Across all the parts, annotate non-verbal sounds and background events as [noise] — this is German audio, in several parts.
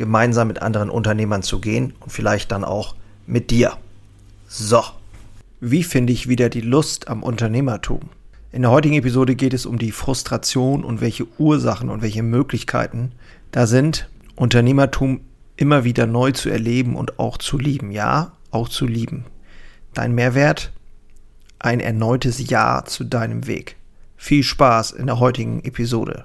gemeinsam mit anderen Unternehmern zu gehen und vielleicht dann auch mit dir. So, wie finde ich wieder die Lust am Unternehmertum? In der heutigen Episode geht es um die Frustration und welche Ursachen und welche Möglichkeiten da sind, Unternehmertum immer wieder neu zu erleben und auch zu lieben. Ja, auch zu lieben. Dein Mehrwert? Ein erneutes Ja zu deinem Weg. Viel Spaß in der heutigen Episode.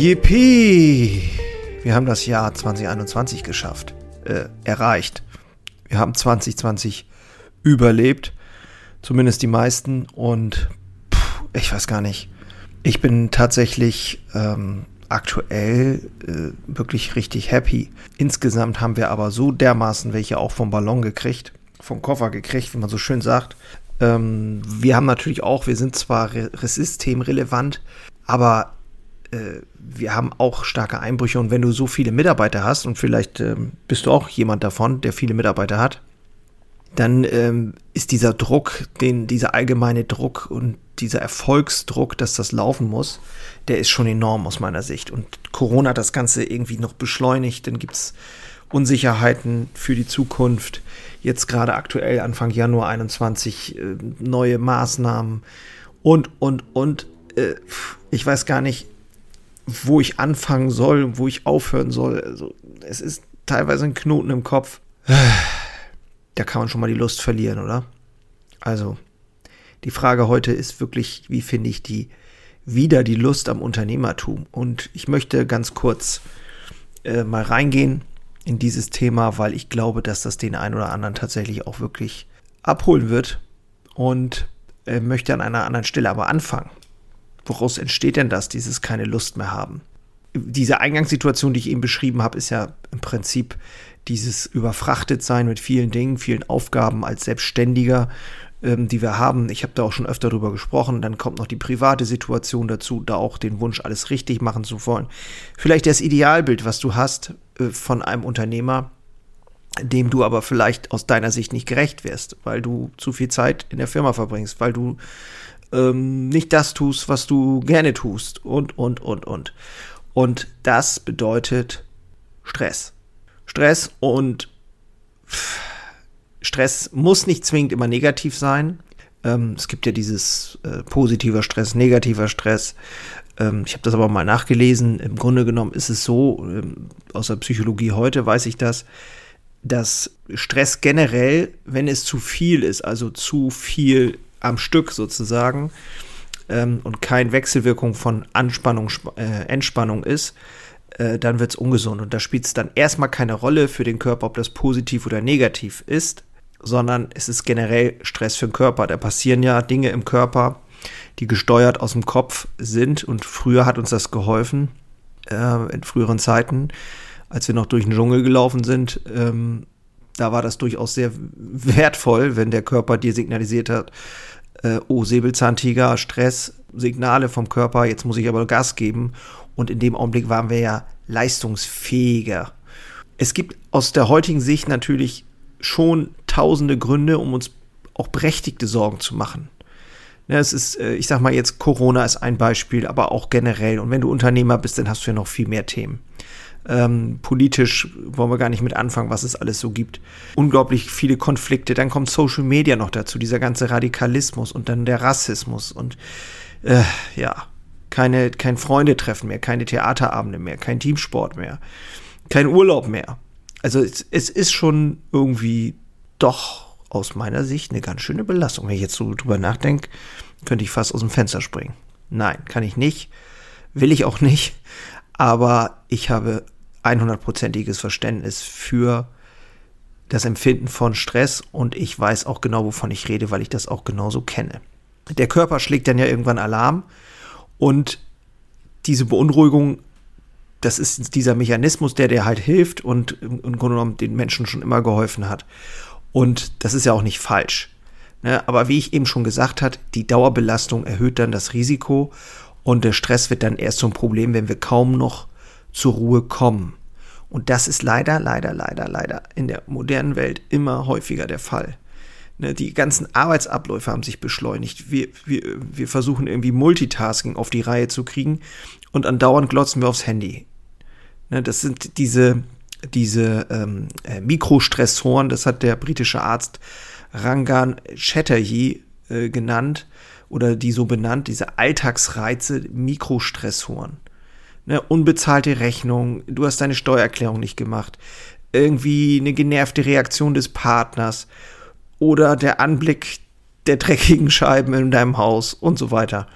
Yippie! Wir haben das Jahr 2021 geschafft, äh, erreicht. Wir haben 2020 überlebt, zumindest die meisten. Und pff, ich weiß gar nicht. Ich bin tatsächlich ähm, aktuell äh, wirklich richtig happy. Insgesamt haben wir aber so dermaßen welche auch vom Ballon gekriegt, vom Koffer gekriegt, wie man so schön sagt. Ähm, wir haben natürlich auch, wir sind zwar re systemrelevant, aber wir haben auch starke Einbrüche und wenn du so viele Mitarbeiter hast und vielleicht ähm, bist du auch jemand davon, der viele Mitarbeiter hat, dann ähm, ist dieser Druck, den, dieser allgemeine Druck und dieser Erfolgsdruck, dass das laufen muss, der ist schon enorm aus meiner Sicht. Und Corona hat das Ganze irgendwie noch beschleunigt. Dann gibt es Unsicherheiten für die Zukunft. Jetzt gerade aktuell Anfang Januar 21 äh, neue Maßnahmen und, und, und. Äh, ich weiß gar nicht, wo ich anfangen soll, wo ich aufhören soll. Also, es ist teilweise ein Knoten im Kopf. [sighs] Da kann man schon mal die Lust verlieren, oder? Also, die Frage heute ist wirklich, wie finde ich die wieder die Lust am Unternehmertum? Und ich möchte ganz kurz äh, mal reingehen in dieses Thema, weil ich glaube, dass das den einen oder anderen tatsächlich auch wirklich abholen wird und äh, möchte an einer anderen Stelle aber anfangen. Woraus entsteht denn das, dieses keine Lust mehr haben? Diese Eingangssituation, die ich eben beschrieben habe, ist ja im Prinzip dieses überfrachtet sein mit vielen Dingen, vielen Aufgaben als Selbstständiger, ähm, die wir haben. Ich habe da auch schon öfter drüber gesprochen. Dann kommt noch die private Situation dazu, da auch den Wunsch, alles richtig machen zu wollen. Vielleicht das Idealbild, was du hast äh, von einem Unternehmer, dem du aber vielleicht aus deiner Sicht nicht gerecht wirst, weil du zu viel Zeit in der Firma verbringst, weil du ähm, nicht das tust, was du gerne tust und, und, und, und. Und das bedeutet Stress. Stress und Stress muss nicht zwingend immer negativ sein. Ähm, es gibt ja dieses äh, positiver Stress, negativer Stress. Ähm, ich habe das aber mal nachgelesen. Im Grunde genommen ist es so, ähm, aus der Psychologie heute weiß ich das, dass Stress generell, wenn es zu viel ist, also zu viel am Stück sozusagen ähm, und kein Wechselwirkung von Anspannung, äh, Entspannung ist, äh, dann wird es ungesund. Und da spielt es dann erstmal keine Rolle für den Körper, ob das positiv oder negativ ist, sondern es ist generell Stress für den Körper. Da passieren ja Dinge im Körper, die gesteuert aus dem Kopf sind. Und früher hat uns das geholfen, äh, in früheren Zeiten, als wir noch durch den Dschungel gelaufen sind. Ähm, da war das durchaus sehr wertvoll, wenn der Körper dir signalisiert hat, äh, oh, Säbelzahntiger, Stress, Signale vom Körper, jetzt muss ich aber Gas geben. Und in dem Augenblick waren wir ja leistungsfähiger. Es gibt aus der heutigen Sicht natürlich schon tausende Gründe, um uns auch berechtigte Sorgen zu machen. Ja, es ist, äh, ich sag mal jetzt, Corona ist ein Beispiel, aber auch generell. Und wenn du Unternehmer bist, dann hast du ja noch viel mehr Themen. Ähm, politisch wollen wir gar nicht mit anfangen, was es alles so gibt. Unglaublich viele Konflikte. Dann kommt Social Media noch dazu, dieser ganze Radikalismus und dann der Rassismus und äh, ja, keine, kein Freundetreffen mehr, keine Theaterabende mehr, kein Teamsport mehr, kein Urlaub mehr. Also es, es ist schon irgendwie doch aus meiner Sicht eine ganz schöne Belastung. Wenn ich jetzt so drüber nachdenke, könnte ich fast aus dem Fenster springen. Nein, kann ich nicht. Will ich auch nicht. Aber ich habe 100%iges Verständnis für das Empfinden von Stress und ich weiß auch genau, wovon ich rede, weil ich das auch genauso kenne. Der Körper schlägt dann ja irgendwann Alarm und diese Beunruhigung, das ist dieser Mechanismus, der dir halt hilft und im Grunde genommen den Menschen schon immer geholfen hat. Und das ist ja auch nicht falsch. Ne? Aber wie ich eben schon gesagt habe, die Dauerbelastung erhöht dann das Risiko und der Stress wird dann erst zum Problem, wenn wir kaum noch zur Ruhe kommen. Und das ist leider, leider, leider, leider in der modernen Welt immer häufiger der Fall. Ne, die ganzen Arbeitsabläufe haben sich beschleunigt. Wir, wir, wir versuchen irgendwie Multitasking auf die Reihe zu kriegen und andauernd glotzen wir aufs Handy. Ne, das sind diese, diese ähm, äh, Mikrostressoren, das hat der britische Arzt Rangan Chatterjee äh, genannt oder die so benannt, diese Alltagsreize, Mikrostressoren ne, unbezahlte Rechnung, du hast deine Steuererklärung nicht gemacht, irgendwie eine genervte Reaktion des Partners oder der Anblick der dreckigen Scheiben in deinem Haus und so weiter.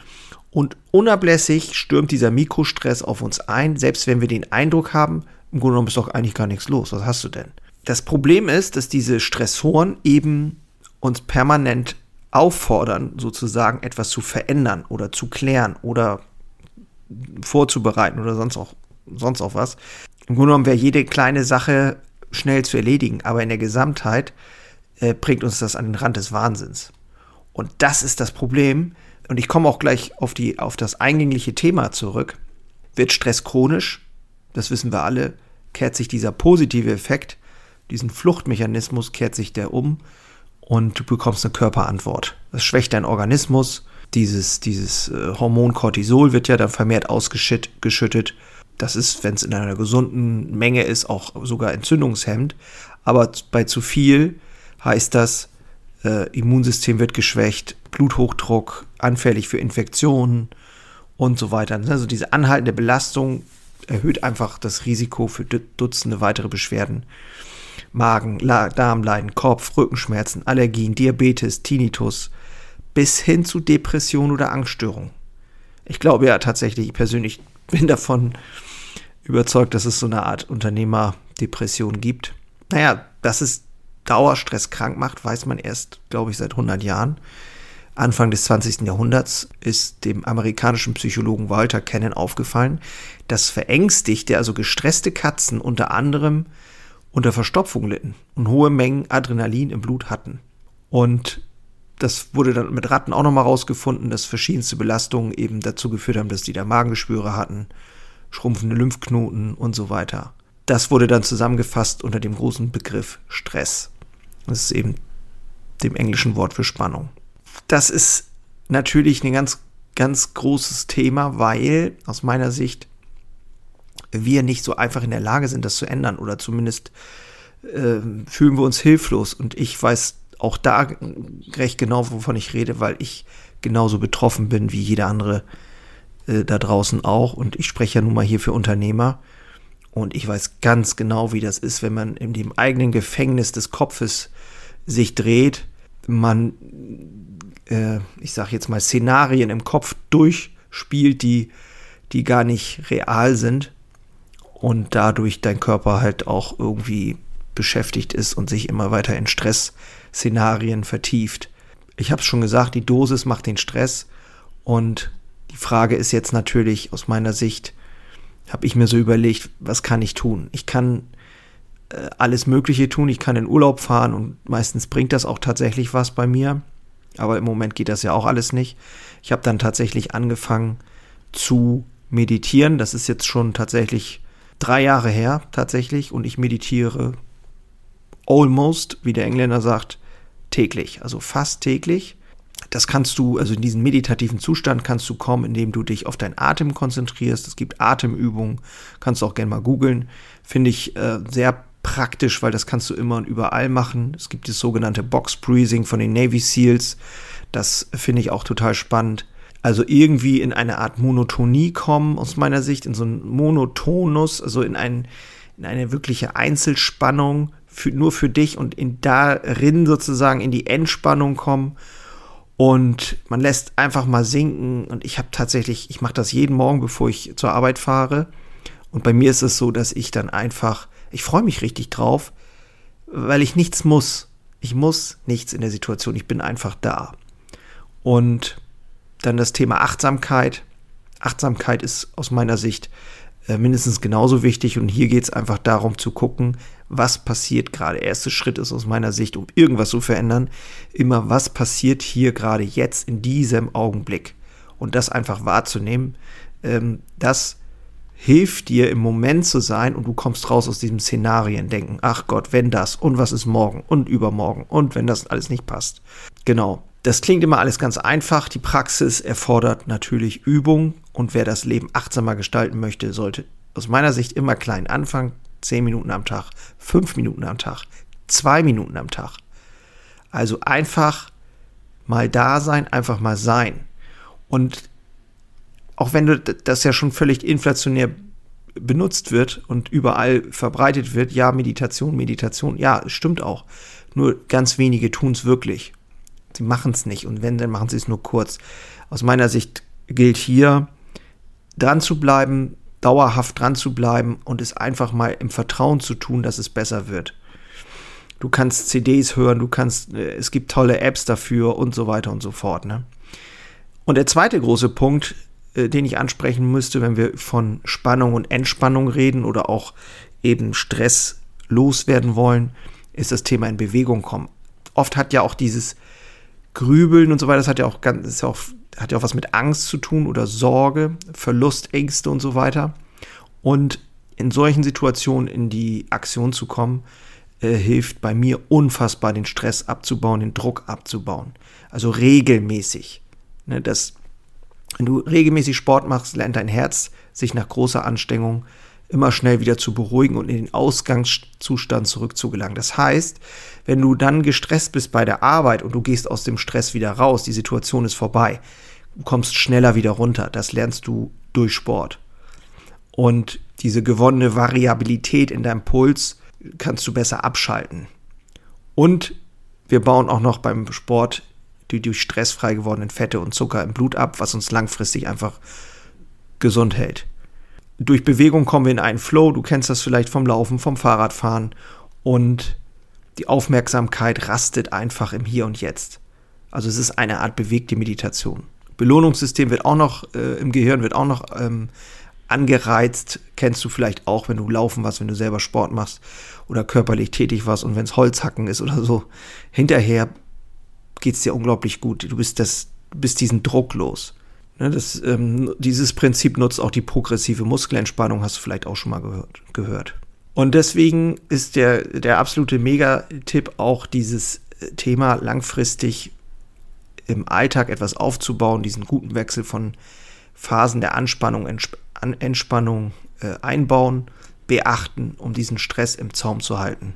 Und unablässig stürmt dieser Mikrostress auf uns ein, selbst wenn wir den Eindruck haben, im Grunde genommen ist doch eigentlich gar nichts los. Was hast du denn? Das Problem ist, dass diese Stressoren eben uns permanent auffordern, sozusagen etwas zu verändern oder zu klären oder vorzubereiten oder sonst auch, sonst auch was. Im Grunde genommen wäre jede kleine Sache schnell zu erledigen, aber in der Gesamtheit äh, bringt uns das an den Rand des Wahnsinns. Und das ist das Problem. Und ich komme auch gleich auf, die, auf das eingängliche Thema zurück. Wird Stress chronisch, das wissen wir alle, kehrt sich dieser positive Effekt, diesen Fluchtmechanismus, kehrt sich der um und du bekommst eine Körperantwort. Das schwächt deinen Organismus, dieses, dieses äh, Hormon Cortisol wird ja dann vermehrt ausgeschüttet. Das ist, wenn es in einer gesunden Menge ist, auch sogar entzündungshemmend. Aber bei zu viel heißt das, äh, Immunsystem wird geschwächt, Bluthochdruck, anfällig für Infektionen und so weiter. Also diese anhaltende Belastung erhöht einfach das Risiko für Dutzende weitere Beschwerden. Magen, Darmleiden, Kopf, Rückenschmerzen, Allergien, Diabetes, Tinnitus, bis hin zu Depression oder Angststörung. Ich glaube ja tatsächlich, ich persönlich [laughs] bin davon überzeugt, dass es so eine Art Unternehmerdepression gibt. Naja, dass es Dauerstress krank macht, weiß man erst, glaube ich, seit 100 Jahren. Anfang des 20. Jahrhunderts ist dem amerikanischen Psychologen Walter Cannon aufgefallen, dass verängstigte, also gestresste Katzen unter anderem unter Verstopfung litten und hohe Mengen Adrenalin im Blut hatten. Und das wurde dann mit Ratten auch nochmal rausgefunden, dass verschiedenste Belastungen eben dazu geführt haben, dass die da Magengeschwüre hatten, schrumpfende Lymphknoten und so weiter. Das wurde dann zusammengefasst unter dem großen Begriff Stress. Das ist eben dem englischen Wort für Spannung. Das ist natürlich ein ganz, ganz großes Thema, weil aus meiner Sicht wir nicht so einfach in der Lage sind, das zu ändern oder zumindest äh, fühlen wir uns hilflos. Und ich weiß auch da recht genau, wovon ich rede, weil ich genauso betroffen bin wie jeder andere äh, da draußen auch. Und ich spreche ja nun mal hier für Unternehmer. Und ich weiß ganz genau, wie das ist, wenn man in dem eigenen Gefängnis des Kopfes sich dreht, man, äh, ich sag jetzt mal, Szenarien im Kopf durchspielt, die, die gar nicht real sind und dadurch dein Körper halt auch irgendwie beschäftigt ist und sich immer weiter in Stressszenarien vertieft. Ich habe es schon gesagt, die Dosis macht den Stress und die Frage ist jetzt natürlich aus meiner Sicht, habe ich mir so überlegt, was kann ich tun? Ich kann äh, alles Mögliche tun, ich kann in Urlaub fahren und meistens bringt das auch tatsächlich was bei mir, aber im Moment geht das ja auch alles nicht. Ich habe dann tatsächlich angefangen zu meditieren, das ist jetzt schon tatsächlich drei Jahre her tatsächlich und ich meditiere almost, wie der Engländer sagt, täglich, also fast täglich. Das kannst du, also in diesen meditativen Zustand kannst du kommen, indem du dich auf deinen Atem konzentrierst. Es gibt Atemübungen, kannst du auch gerne mal googeln. Finde ich äh, sehr praktisch, weil das kannst du immer und überall machen. Es gibt das sogenannte Box Breathing von den Navy SEALs. Das finde ich auch total spannend. Also irgendwie in eine Art Monotonie kommen, aus meiner Sicht, in so einen Monotonus, also in, ein, in eine wirkliche Einzelspannung, für, nur für dich und in darin sozusagen in die Entspannung kommen. Und man lässt einfach mal sinken. Und ich habe tatsächlich, ich mache das jeden Morgen, bevor ich zur Arbeit fahre. Und bei mir ist es so, dass ich dann einfach, ich freue mich richtig drauf, weil ich nichts muss. Ich muss nichts in der Situation. Ich bin einfach da. Und dann das Thema Achtsamkeit. Achtsamkeit ist aus meiner Sicht äh, mindestens genauso wichtig und hier geht es einfach darum zu gucken, was passiert gerade. Erster Schritt ist aus meiner Sicht, um irgendwas zu verändern, immer was passiert hier gerade jetzt in diesem Augenblick und das einfach wahrzunehmen. Ähm, das hilft dir im Moment zu sein und du kommst raus aus diesem Szenarien denken, ach Gott, wenn das und was ist morgen und übermorgen und wenn das alles nicht passt. Genau, das klingt immer alles ganz einfach. Die Praxis erfordert natürlich Übung und wer das Leben achtsamer gestalten möchte, sollte aus meiner Sicht immer klein anfangen. Zehn Minuten am Tag, fünf Minuten am Tag, zwei Minuten am Tag. Also einfach mal da sein, einfach mal sein. Und auch wenn das ja schon völlig inflationär benutzt wird und überall verbreitet wird, ja, Meditation, Meditation, ja, stimmt auch. Nur ganz wenige tun es wirklich. Sie machen es nicht und wenn, dann machen sie es nur kurz. Aus meiner Sicht gilt hier, dran zu bleiben, dauerhaft dran zu bleiben und es einfach mal im Vertrauen zu tun, dass es besser wird. Du kannst CDs hören, du kannst, äh, es gibt tolle Apps dafür und so weiter und so fort. Ne? Und der zweite große Punkt, äh, den ich ansprechen müsste, wenn wir von Spannung und Entspannung reden oder auch eben Stress loswerden wollen, ist das Thema in Bewegung kommen. Oft hat ja auch dieses Grübeln und so weiter, das hat ja auch ganz, ist ja auch, hat ja auch was mit Angst zu tun oder Sorge, Verlustängste und so weiter. Und in solchen Situationen in die Aktion zu kommen, äh, hilft bei mir unfassbar, den Stress abzubauen, den Druck abzubauen. Also regelmäßig. Ne, das, wenn du regelmäßig Sport machst, lernt dein Herz sich nach großer Anstrengung immer schnell wieder zu beruhigen und in den Ausgangszustand zurückzugelangen. Das heißt, wenn du dann gestresst bist bei der Arbeit und du gehst aus dem Stress wieder raus, die Situation ist vorbei, du kommst schneller wieder runter. Das lernst du durch Sport. Und diese gewonnene Variabilität in deinem Puls kannst du besser abschalten. Und wir bauen auch noch beim Sport die durch Stress frei gewordenen Fette und Zucker im Blut ab, was uns langfristig einfach gesund hält durch Bewegung kommen wir in einen Flow. Du kennst das vielleicht vom Laufen, vom Fahrradfahren. Und die Aufmerksamkeit rastet einfach im Hier und Jetzt. Also es ist eine Art bewegte Meditation. Belohnungssystem wird auch noch äh, im Gehirn wird auch noch ähm, angereizt. Kennst du vielleicht auch, wenn du laufen warst, wenn du selber Sport machst oder körperlich tätig warst und wenn es Holzhacken ist oder so. Hinterher geht es dir unglaublich gut. Du bist das, bist diesen Druck los. Ne, das, ähm, dieses Prinzip nutzt auch die progressive Muskelentspannung, hast du vielleicht auch schon mal gehört. gehört. Und deswegen ist der, der absolute Megatipp auch dieses äh, Thema langfristig im Alltag etwas aufzubauen, diesen guten Wechsel von Phasen der Anspannung, Entsp Entspannung äh, einbauen, beachten, um diesen Stress im Zaum zu halten.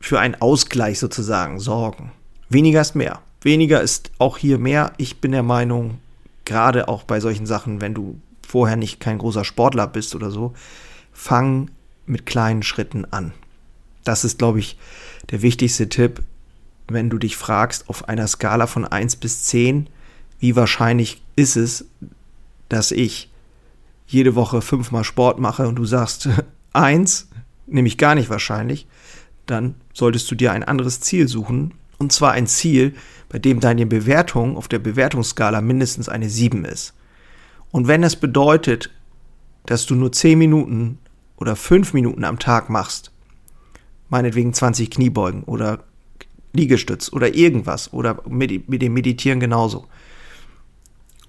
Für einen Ausgleich sozusagen sorgen. Weniger ist mehr. Weniger ist auch hier mehr. Ich bin der Meinung, gerade auch bei solchen Sachen, wenn du vorher nicht kein großer Sportler bist oder so, fang mit kleinen Schritten an. Das ist, glaube ich, der wichtigste Tipp, wenn du dich fragst, auf einer Skala von 1 bis 10, wie wahrscheinlich ist es, dass ich jede Woche fünfmal Sport mache und du sagst [laughs] 1, nämlich gar nicht wahrscheinlich, dann solltest du dir ein anderes Ziel suchen. Und zwar ein Ziel, bei dem deine Bewertung auf der Bewertungsskala mindestens eine 7 ist. Und wenn es bedeutet, dass du nur 10 Minuten oder 5 Minuten am Tag machst, meinetwegen 20 Kniebeugen oder Liegestütz oder irgendwas oder mit, mit dem Meditieren genauso.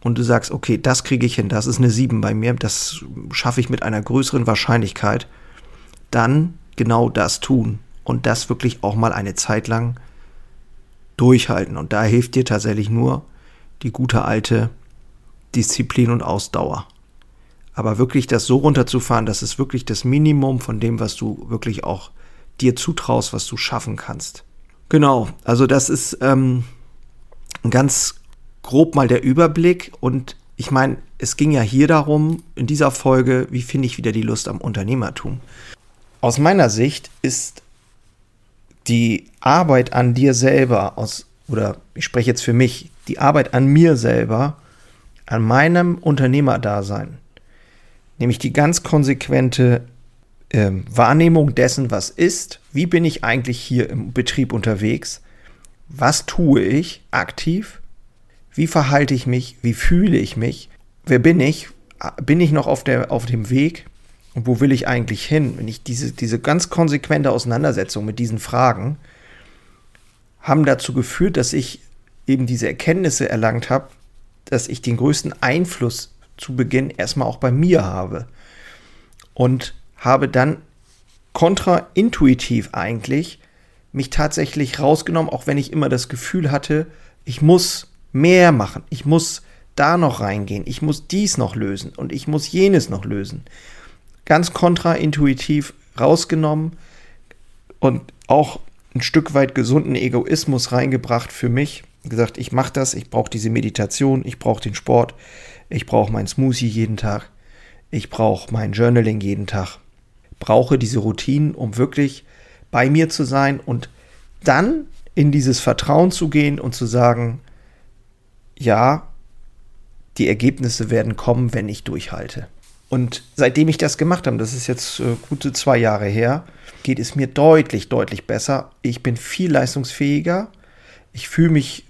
Und du sagst, okay, das kriege ich hin, das ist eine 7 bei mir, das schaffe ich mit einer größeren Wahrscheinlichkeit, dann genau das tun und das wirklich auch mal eine Zeit lang durchhalten. Und da hilft dir tatsächlich nur die gute alte Disziplin und Ausdauer. Aber wirklich das so runterzufahren, das ist wirklich das Minimum von dem, was du wirklich auch dir zutraust, was du schaffen kannst. Genau, also das ist ähm, ganz grob mal der Überblick und ich meine, es ging ja hier darum, in dieser Folge, wie finde ich wieder die Lust am Unternehmertum. Aus meiner Sicht ist die Arbeit an dir selber, aus, oder ich spreche jetzt für mich, die Arbeit an mir selber, an meinem Unternehmerdasein, nämlich die ganz konsequente äh, Wahrnehmung dessen, was ist, wie bin ich eigentlich hier im Betrieb unterwegs, was tue ich aktiv, wie verhalte ich mich, wie fühle ich mich, wer bin ich, bin ich noch auf, der, auf dem Weg und wo will ich eigentlich hin? Wenn ich diese, diese ganz konsequente Auseinandersetzung mit diesen Fragen haben dazu geführt, dass ich eben diese Erkenntnisse erlangt habe, dass ich den größten Einfluss zu Beginn erstmal auch bei mir habe. Und habe dann kontraintuitiv eigentlich mich tatsächlich rausgenommen, auch wenn ich immer das Gefühl hatte, ich muss mehr machen, ich muss da noch reingehen, ich muss dies noch lösen und ich muss jenes noch lösen. Ganz kontraintuitiv rausgenommen und auch ein Stück weit gesunden Egoismus reingebracht für mich. Gesagt, ich mache das, ich brauche diese Meditation, ich brauche den Sport, ich brauche mein Smoothie jeden Tag, ich brauche mein Journaling jeden Tag, brauche diese Routinen, um wirklich bei mir zu sein und dann in dieses Vertrauen zu gehen und zu sagen, ja, die Ergebnisse werden kommen, wenn ich durchhalte. Und seitdem ich das gemacht habe, das ist jetzt äh, gute zwei Jahre her, geht es mir deutlich, deutlich besser. Ich bin viel leistungsfähiger. Ich fühle mich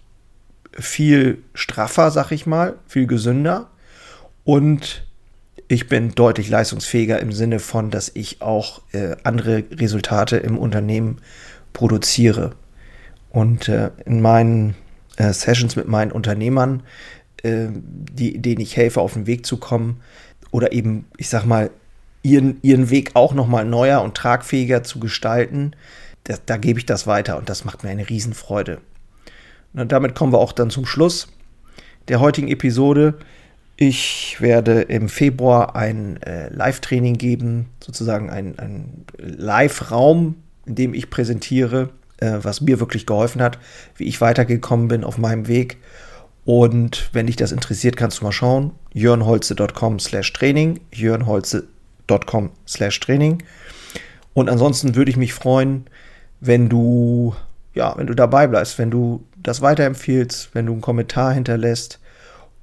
viel straffer, sag ich mal, viel gesünder. Und ich bin deutlich leistungsfähiger im Sinne von, dass ich auch äh, andere Resultate im Unternehmen produziere. Und äh, in meinen äh, Sessions mit meinen Unternehmern, äh, die, denen ich helfe, auf den Weg zu kommen oder eben, ich sag mal, ihren, ihren Weg auch nochmal neuer und tragfähiger zu gestalten, da, da gebe ich das weiter und das macht mir eine Riesenfreude. Und damit kommen wir auch dann zum Schluss der heutigen Episode. Ich werde im Februar ein äh, Live-Training geben, sozusagen ein, ein Live-Raum, in dem ich präsentiere, äh, was mir wirklich geholfen hat, wie ich weitergekommen bin auf meinem Weg. Und wenn dich das interessiert, kannst du mal schauen. jörnholze.com slash Training, jörnholze.com slash Training. Und ansonsten würde ich mich freuen, wenn du, ja, wenn du dabei bleibst, wenn du das weiterempfiehlst, wenn du einen Kommentar hinterlässt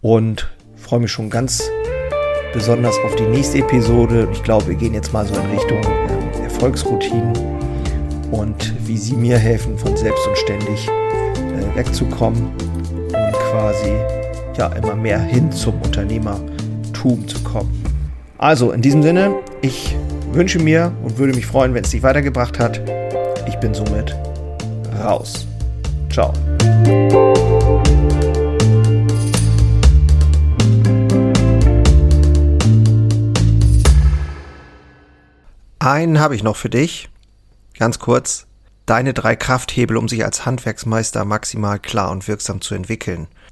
und freue mich schon ganz besonders auf die nächste Episode. Ich glaube, wir gehen jetzt mal so in Richtung äh, Erfolgsroutinen und wie sie mir helfen, von selbst und ständig äh, wegzukommen quasi ja immer mehr hin zum Unternehmertum zu kommen. Also in diesem Sinne, ich wünsche mir und würde mich freuen, wenn es dich weitergebracht hat. Ich bin somit raus. Ciao. Einen habe ich noch für dich. Ganz kurz. Deine drei Krafthebel, um sich als Handwerksmeister maximal klar und wirksam zu entwickeln.